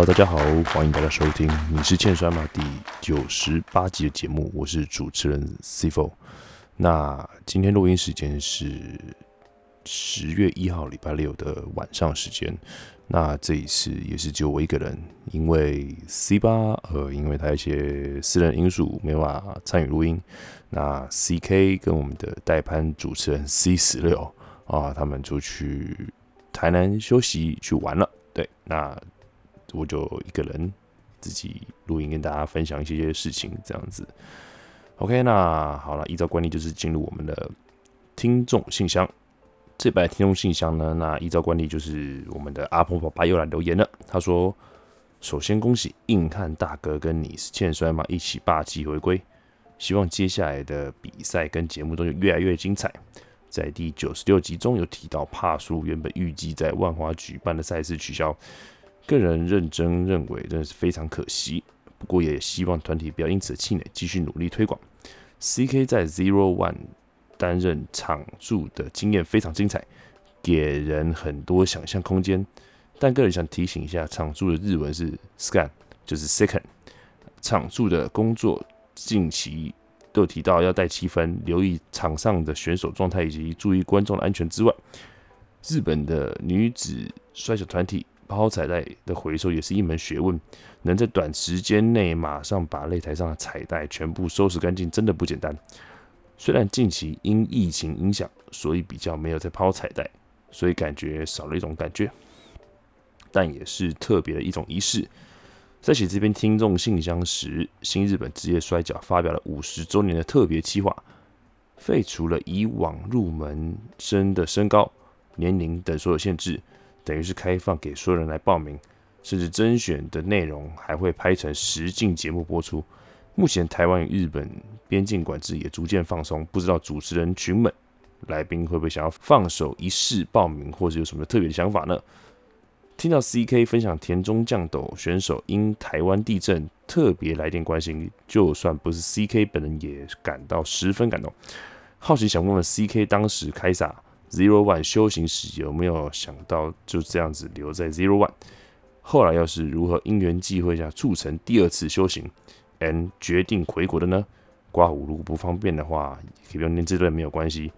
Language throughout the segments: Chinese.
好大家好，欢迎大家收听《你是欠摔吗》第九十八集的节目，我是主持人 Cfo。那今天录音时间是十月一号礼拜六的晚上时间。那这一次也是只有我一个人，因为 C 八呃，因为他一些私人因素没办法参与录音。那 CK 跟我们的代班主持人 C 十六啊，他们出去台南休息去玩了。对，那我就一个人自己录音，跟大家分享一些些事情，这样子。OK，那好了，依照惯例就是进入我们的听众信箱。这版听众信箱呢，那依照惯例就是我们的阿婆爸爸又来留言了。他说：“首先恭喜硬汉大哥跟你是欠摔嘛，一起霸气回归。希望接下来的比赛跟节目都有越来越精彩。在第九十六集中有提到，帕叔原本预计在万华举办的赛事取消。”个人认真认为，真的是非常可惜。不过也希望团体不要因此气馁，继续努力推广。C.K 在 Zero One 担任场助的经验非常精彩，给人很多想象空间。但个人想提醒一下，场助的日文是 Scan，就是 Second。场助的工作近期都提到要带气氛，留意场上的选手状态以及注意观众的安全之外，日本的女子摔跤团体。抛彩带的回收也是一门学问，能在短时间内马上把擂台上的彩带全部收拾干净，真的不简单。虽然近期因疫情影响，所以比较没有在抛彩带，所以感觉少了一种感觉，但也是特别的一种仪式。在写这篇听众信箱时，新日本职业摔角发表了五十周年的特别企划，废除了以往入门生的身高、年龄等所有限制。等于是开放给所有人来报名，甚至甄选的内容还会拍成实境节目播出。目前台湾与日本边境管制也逐渐放松，不知道主持人群们、来宾会不会想要放手一试报名，或者有什么特别的想法呢？听到 CK 分享田中将斗选手因台湾地震特别来电关心，就算不是 CK 本人也感到十分感动。好奇想问问 CK 当时开撒。Zero One 修行时有没有想到就这样子留在 Zero One？后来又是如何因缘际会下促成第二次修行，and 决定回国的呢？刮胡如果不方便的话，可以不用念这段没有关系。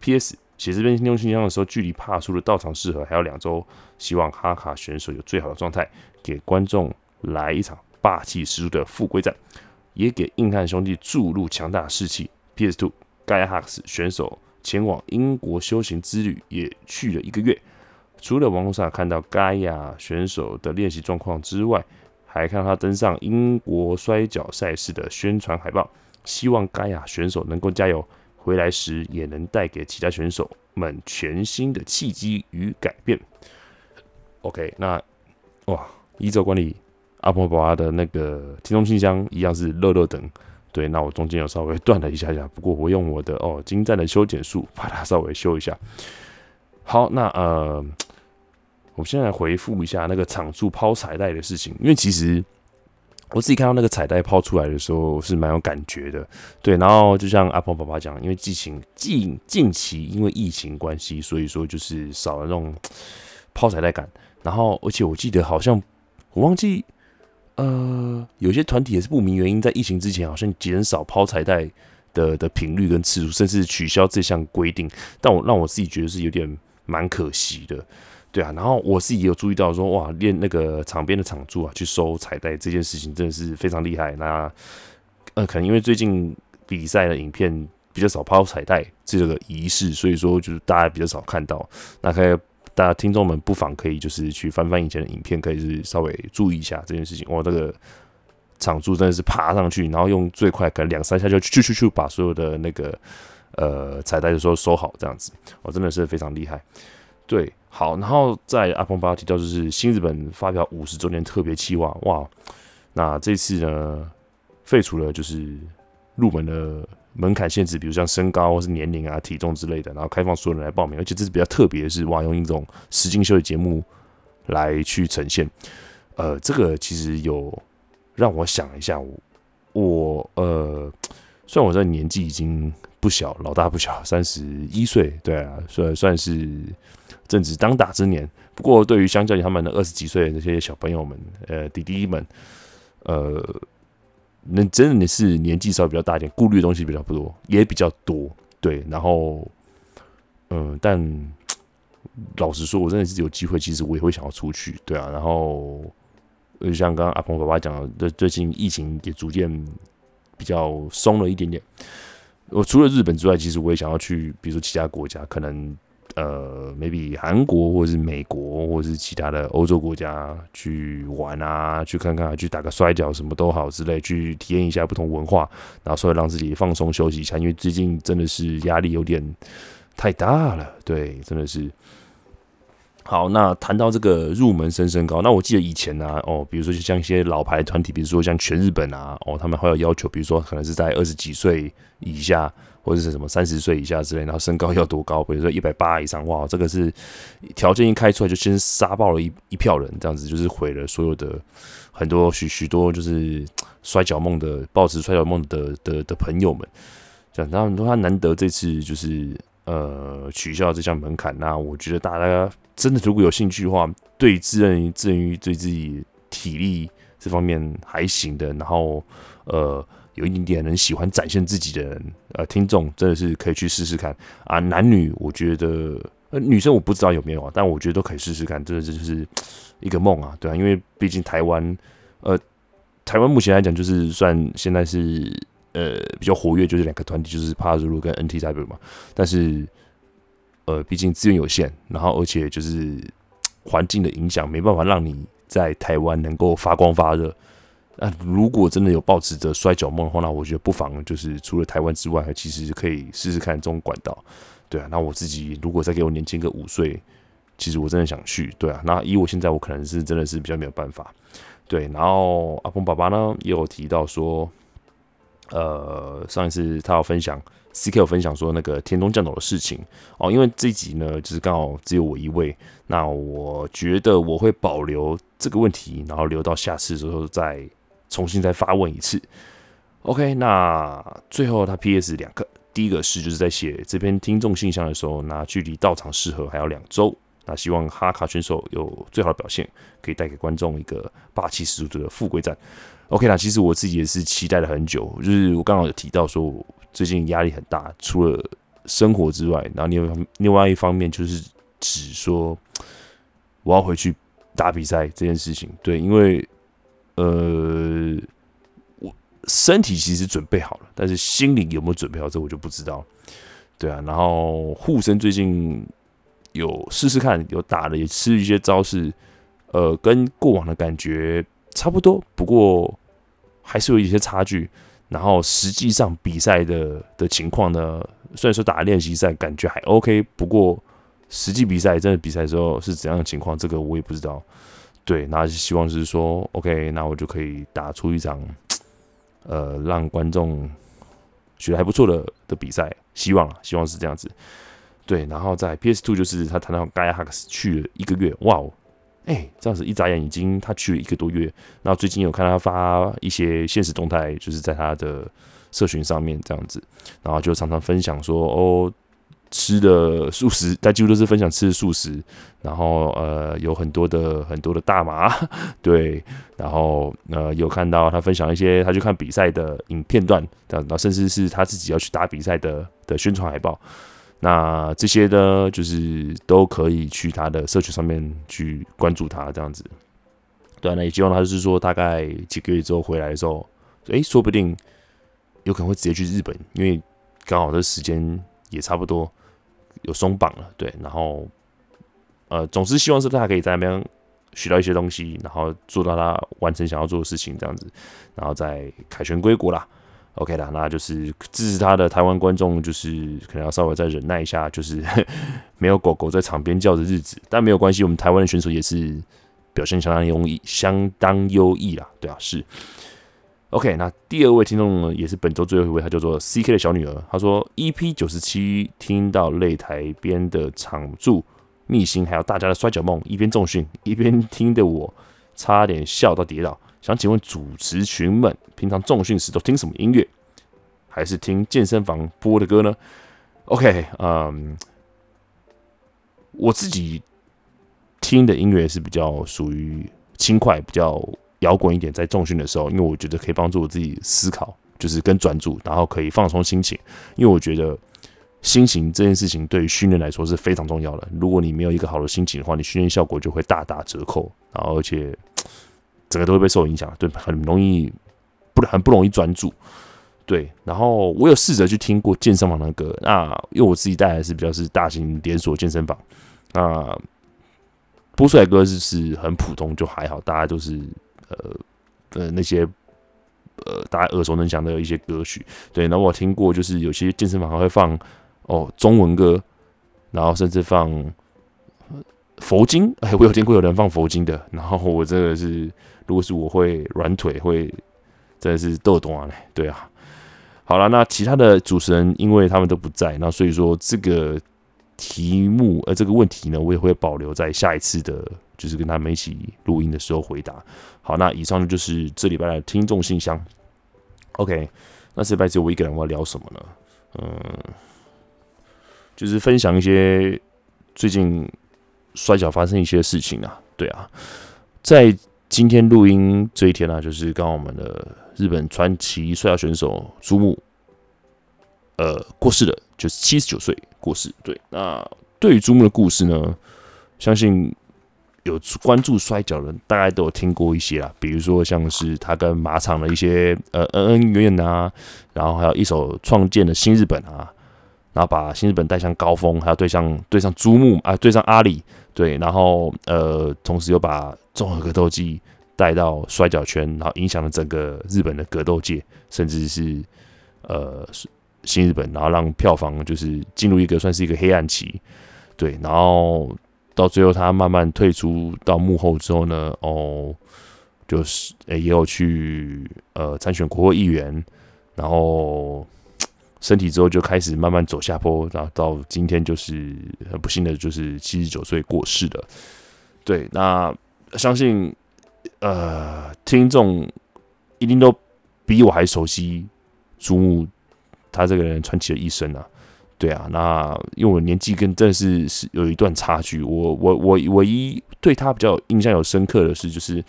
P.S. 写这篇听众信箱的时候，距离帕叔的到场适合还有两周，希望哈卡选手有最好的状态，给观众来一场霸气十足的复归战，也给硬汉兄弟注入强大的士气。P.S. Two 盖亚哈克斯选手。前往英国修行之旅也去了一个月，除了网络上看到盖亚选手的练习状况之外，还看到他登上英国摔跤赛事的宣传海报。希望盖亚选手能够加油，回来时也能带给其他选手们全新的契机与改变。OK，那哇，依照管理阿婆宝的那个听众信箱一样是乐乐等。对，那我中间有稍微断了一下下，不过我用我的哦精湛的修剪术把它稍微修一下。好，那呃，我现在回复一下那个场助抛彩带的事情，因为其实我自己看到那个彩带抛出来的时候是蛮有感觉的。对，然后就像阿婆爸爸讲，因为疫情近近期因为疫情关系，所以说就是少了那种抛彩带感。然后，而且我记得好像我忘记。呃，有些团体也是不明原因，在疫情之前好像减少抛彩带的的频率跟次数，甚至取消这项规定。但我让我自己觉得是有点蛮可惜的，对啊。然后我自己也有注意到说，哇，练那个场边的场助啊，去收彩带这件事情真的是非常厉害。那呃，可能因为最近比赛的影片比较少抛彩带这个仪式，所以说就是大家比较少看到。那可以。大家听众们不妨可以就是去翻翻以前的影片，可以是稍微注意一下这件事情。哇，这个场柱真的是爬上去，然后用最快可能两三下就去去去把所有的那个呃彩带的时候收好，这样子，我真的是非常厉害。对，好，然后在阿鹏巴提到就是新日本发表五十周年特别企划，哇，那这次呢废除了就是入门的。门槛限制，比如像身高或是年龄啊、体重之类的，然后开放所有人来报名，而且这是比较特别的是，哇，用一种实境秀的节目来去呈现。呃，这个其实有让我想一下，我我呃，虽然我这年纪已经不小，老大不小，三十一岁，对啊，算算是正值当打之年。不过，对于相较于他们的二十几岁的那些小朋友们，呃，弟弟们，呃，那真的是年纪稍微比较大一点，顾虑的东西比较不多，也比较多，对。然后，嗯，但老实说，我真的是有机会，其实我也会想要出去，对啊。然后，就像刚刚阿鹏爸爸讲的，最近疫情也逐渐比较松了一点点。我除了日本之外，其实我也想要去，比如说其他国家，可能呃，maybe 韩国或是美国，或是其他的欧洲国家去玩啊，去看看，去打个摔跤什么都好之类，去体验一下不同文化，然后稍微让自己放松休息一下，因为最近真的是压力有点太大了，对，真的是。好，那谈到这个入门升升高，那我记得以前呢，哦，比如说就像一些老牌团体，比如说像全日本啊，哦，他们会有要求，比如说可能是在二十几岁以下，或者是什么三十岁以下之类，然后身高要多高，比如说一百八以上，哇，这个是条件一开出来就先杀爆了一一票人，这样子就是毁了所有的很多许许多就是摔跤梦的抱持摔跤梦的的的朋友们，这样，然后他难得这次就是呃取消这项门槛，那我觉得大家。真的，如果有兴趣的话，对自认自认于对自己体力这方面还行的，然后呃有一点点能喜欢展现自己的人，呃听众真的是可以去试试看啊。男女我觉得，呃女生我不知道有没有啊，但我觉得都可以试试看，真的这就是一个梦啊，对啊，因为毕竟台湾，呃台湾目前来讲就是算现在是呃比较活跃，就是两个团体，就是帕鲁鲁跟 NT W 嘛，但是。呃，毕竟资源有限，然后而且就是环境的影响，没办法让你在台湾能够发光发热。那如果真的有抱持着摔跤梦的话，那我觉得不妨就是除了台湾之外，其实可以试试看这种管道。对啊，那我自己如果再给我年轻个五岁，其实我真的想去。对啊，那以我现在，我可能是真的是比较没有办法。对，然后阿峰爸爸呢也有提到说，呃，上一次他要分享。C.K. 有分享说那个田中降斗的事情哦，因为这一集呢就是刚好只有我一位，那我觉得我会保留这个问题，然后留到下次的时候再重新再发问一次。OK，那最后他 P.S. 两个，第一个是就是在写这篇听众信箱的时候，那距离到场适合还有两周，那希望哈卡选手有最好的表现，可以带给观众一个霸气十足的富贵战。OK 那其实我自己也是期待了很久，就是我刚好有提到说。最近压力很大，除了生活之外，然后另外另外一方面就是指说我要回去打比赛这件事情。对，因为呃，我身体其实准备好了，但是心里有没有准备好，这我就不知道。对啊，然后护身最近有试试看，有打了，也吃一些招式，呃，跟过往的感觉差不多，不过还是有一些差距。然后实际上比赛的的情况呢，虽然说打练习赛感觉还 OK，不过实际比赛真的比赛的时候是怎样的情况，这个我也不知道。对，那希望是说 OK，那我就可以打出一场呃让观众觉得还不错的的比赛，希望希望是这样子。对，然后在 PS Two 就是他谈到 Guy Hux 去了一个月，哇哦！哎，这样子一眨眼已经他去了一个多月，然后最近有看他发一些现实动态，就是在他的社群上面这样子，然后就常常分享说哦吃的素食，他几乎都是分享吃的素食，然后呃有很多的很多的大麻，对，然后呃有看到他分享一些他去看比赛的影片段，然后甚至是他自己要去打比赛的的宣传海报。那这些呢，就是都可以去他的社群上面去关注他这样子。对，那也希望他就是说，大概几个月之后回来的时候，诶，说不定有可能会直接去日本，因为刚好这时间也差不多有松绑了。对，然后呃，总之希望是他可以在那边学到一些东西，然后做到他完成想要做的事情这样子，然后再凯旋归国啦。OK 啦，那就是支持他的台湾观众，就是可能要稍微再忍耐一下，就是 没有狗狗在场边叫的日子，但没有关系，我们台湾的选手也是表现相当优异，相当优异啦，对啊，是 OK。那第二位听众呢，也是本周最后一位，他叫做 CK 的小女儿，他说 EP 九十七听到擂台边的场助密星，还有大家的摔跤梦，一边重训一边听的我，差点笑到跌倒。想请问主持群们，平常重训时都听什么音乐？还是听健身房播的歌呢？OK，嗯，我自己听的音乐是比较属于轻快、比较摇滚一点，在重训的时候，因为我觉得可以帮助我自己思考，就是跟专注，然后可以放松心情。因为我觉得心情这件事情对于训练来说是非常重要的。如果你没有一个好的心情的话，你训练效果就会大打折扣，然后而且整个都会被受影响，对，很容易不很不容易专注。对，然后我有试着去听过健身房的歌，那因为我自己带来是比较是大型连锁健身房，那播出来歌是是很普通，就还好，大家都是呃呃那些呃大家耳熟能详的一些歌曲。对，然后我听过，就是有些健身房还会放哦中文歌，然后甚至放佛经，哎，我有听过有人放佛经的，然后我真的是，如果是我会软腿，会真的是豆懂啊嘞，对啊。好了，那其他的主持人因为他们都不在，那所以说这个题目呃这个问题呢，我也会保留在下一次的，就是跟他们一起录音的时候回答。好，那以上就是这礼拜的听众信箱。OK，那这礼拜只有我一个人，我要聊什么呢？嗯，就是分享一些最近摔跤发生一些事情啊。对啊，在今天录音这一天呢，就是刚刚我们的。日本传奇摔跤选手朱木，呃，过世了，就是七十九岁过世。对，那对于朱木的故事呢，相信有关注摔跤的人，大概都有听过一些啦。比如说，像是他跟马场的一些呃恩恩怨怨啊，然后还有一手创建的新日本啊，然后把新日本带向高峰，还有对上对上朱木啊，对上阿里，对，然后呃，同时又把综合格斗技。带到摔跤圈，然后影响了整个日本的格斗界，甚至是呃新日本，然后让票房就是进入一个算是一个黑暗期，对，然后到最后他慢慢退出到幕后之后呢，哦，就是也有去呃参选国会议员，然后身体之后就开始慢慢走下坡，然后到今天就是很不幸的就是七十九岁过世了，对，那相信。呃，听众一定都比我还熟悉朱木他这个人传奇的一生啊，对啊，那因为我年纪跟真的是是有一段差距，我我我唯一对他比较印象有深刻的是，就是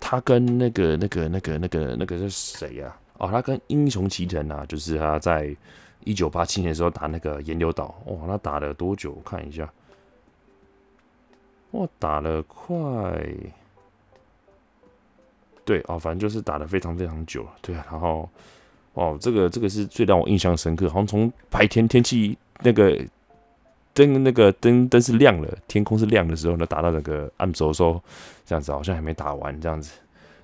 他跟那个那个那个那个那个是谁呀？哦，他跟英雄齐藤啊，就是他在一九八七年的时候打那个岩流岛，哇，他打了多久？我看一下，哇，打了快。对啊，反正就是打的非常非常久了，对啊，然后哦，这个这个是最让我印象深刻，好像从白天天气那个灯那个灯灯是亮了，天空是亮的时候呢，打到那个暗走的时候，这样子好像还没打完这样子，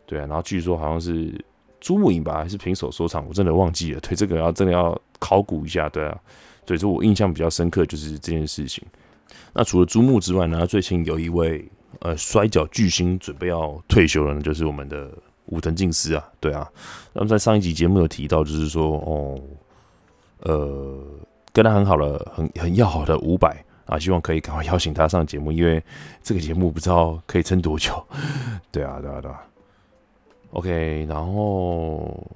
对啊，然后据说好像是朱木影吧，还是平手收场，我真的忘记了，对这个要真的要考古一下，对啊，对，就我印象比较深刻就是这件事情。那除了朱木之外呢，最近有一位。呃，摔跤巨星准备要退休了呢，就是我们的武藤敬司啊，对啊。那么在上一集节目有提到，就是说，哦，呃，跟他很好的、很很要好的伍佰啊，希望可以赶快邀请他上节目，因为这个节目不知道可以撑多久。对啊，对啊，对啊。OK，然后，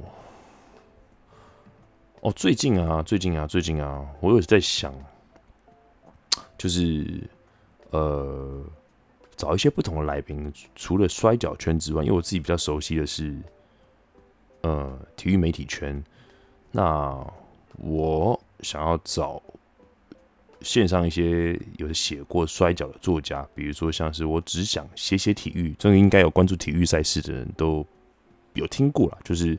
哦，最近啊，最近啊，最近啊，我有在想，就是呃。找一些不同的来宾，除了摔跤圈之外，因为我自己比较熟悉的是，呃，体育媒体圈。那我想要找线上一些有写过摔跤的作家，比如说像是我只想写写体育，这个应该有关注体育赛事的人都有听过了。就是，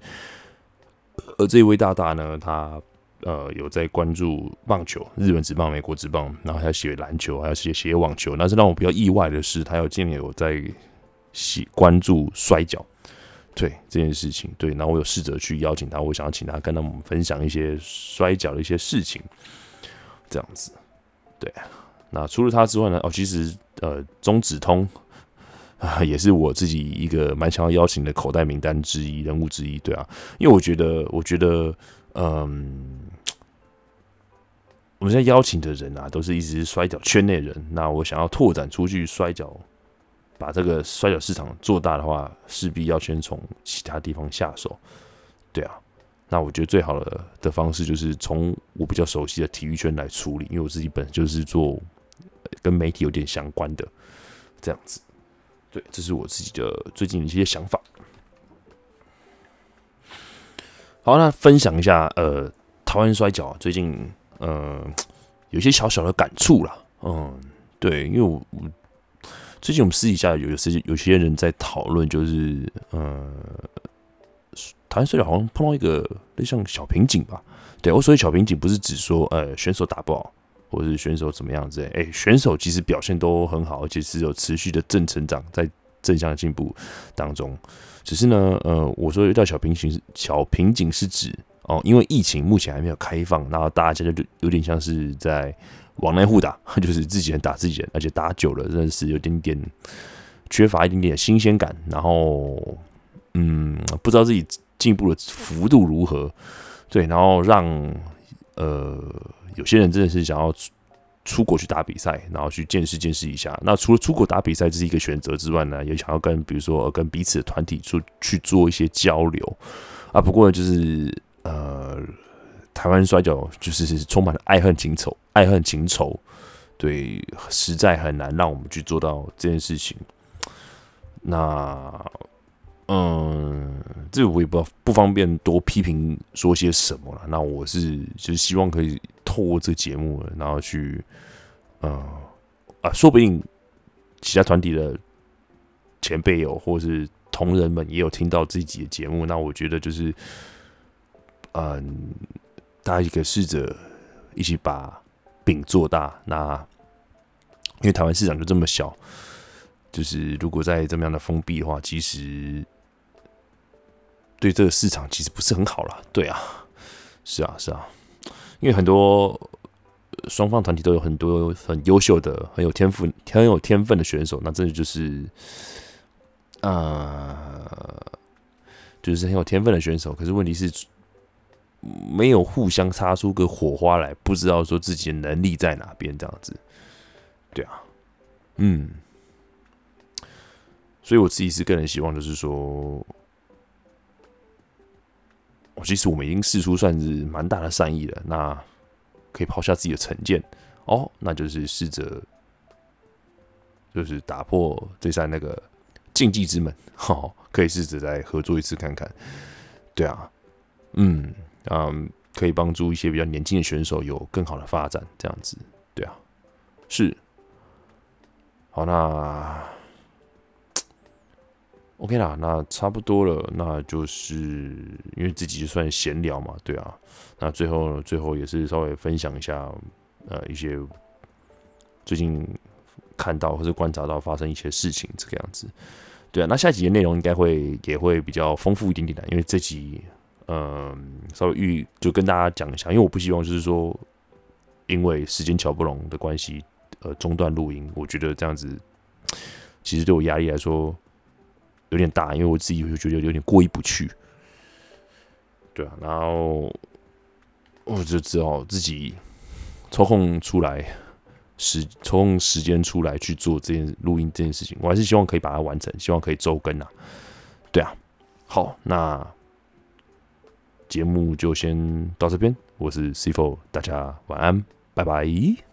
而这位大大呢，他。呃，有在关注棒球，日本职棒、美国职棒，然后还写篮球，还要写写网球。但是让我比较意外的是，他有今年有在写关注摔跤，对这件事情。对，然后我有试着去邀请他，我想要请他跟他们分享一些摔跤的一些事情，这样子。对，那除了他之外呢？哦，其实呃，中指通啊，也是我自己一个蛮想要邀请的口袋名单之一人物之一。对啊，因为我觉得，我觉得。嗯，我们现在邀请的人啊，都是一直摔跤圈内人。那我想要拓展出去摔跤，把这个摔跤市场做大的话，势必要先从其他地方下手。对啊，那我觉得最好的的方式就是从我比较熟悉的体育圈来处理，因为我自己本身就是做跟媒体有点相关的这样子。对，这是我自己的最近的一些想法。好，那分享一下，呃，台湾摔跤最近，呃，有些小小的感触啦。嗯，对，因为我我最近我们私底下有有些有些人在讨论，就是呃，台湾摔跤好像碰到一个类像小瓶颈吧。对我所谓小瓶颈，不是指说呃选手打不好，或者是选手怎么样子。哎，选手其实表现都很好，而且是有持续的正成长，在正向进步当中。只是呢，呃，我说遇到小瓶颈，小瓶颈是指哦，因为疫情目前还没有开放，然后大家就有点像是在往内互打，就是自己人打自己人，而且打久了真的是有点点缺乏一点点新鲜感，然后嗯，不知道自己进步的幅度如何，对，然后让呃有些人真的是想要。出国去打比赛，然后去见识见识一下。那除了出国打比赛这是一个选择之外呢，也想要跟比如说跟彼此的团体出去做一些交流啊。不过就是呃，台湾摔跤就是充满了爱恨情仇，爱恨情仇，对，实在很难让我们去做到这件事情。那嗯，这我也不不方便多批评说些什么了。那我是就是希望可以。透过这个节目，然后去，呃，啊，说不定其他团体的前辈有，或是同仁们也有听到自己的节目，那我觉得就是，嗯，大家可以试着一起把饼做大。那因为台湾市场就这么小，就是如果在这么样的封闭的话，其实对这个市场其实不是很好了。对啊，是啊，是啊。因为很多双方团体都有很多很优秀的、很有天赋、很有天分的选手，那真的就是，呃，就是很有天分的选手。可是问题是，没有互相擦出个火花来，不知道说自己的能力在哪边，这样子。对啊，嗯，所以我自己是个人希望，就是说。其实我们已经试出算是蛮大的善意了，那可以抛下自己的成见哦，那就是试着就是打破这扇那个禁忌之门，好，可以试着再合作一次看看。对啊，嗯嗯，可以帮助一些比较年轻的选手有更好的发展，这样子，对啊，是，好那。OK 啦，那差不多了，那就是因为自己就算闲聊嘛，对啊，那最后最后也是稍微分享一下，呃，一些最近看到或者观察到发生一些事情这个样子，对啊，那下集的内容应该会也会比较丰富一点点的，因为这集嗯稍微预就跟大家讲一下，因为我不希望就是说因为时间巧不拢的关系，呃中断录音，我觉得这样子其实对我压力来说。有点大，因为我自己会觉得有点过意不去，对啊，然后我就只好自己抽空出来时抽空时间出来去做这件录音这件事情，我还是希望可以把它完成，希望可以周更啊，对啊，好，那节目就先到这边，我是 C Four，大家晚安，拜拜。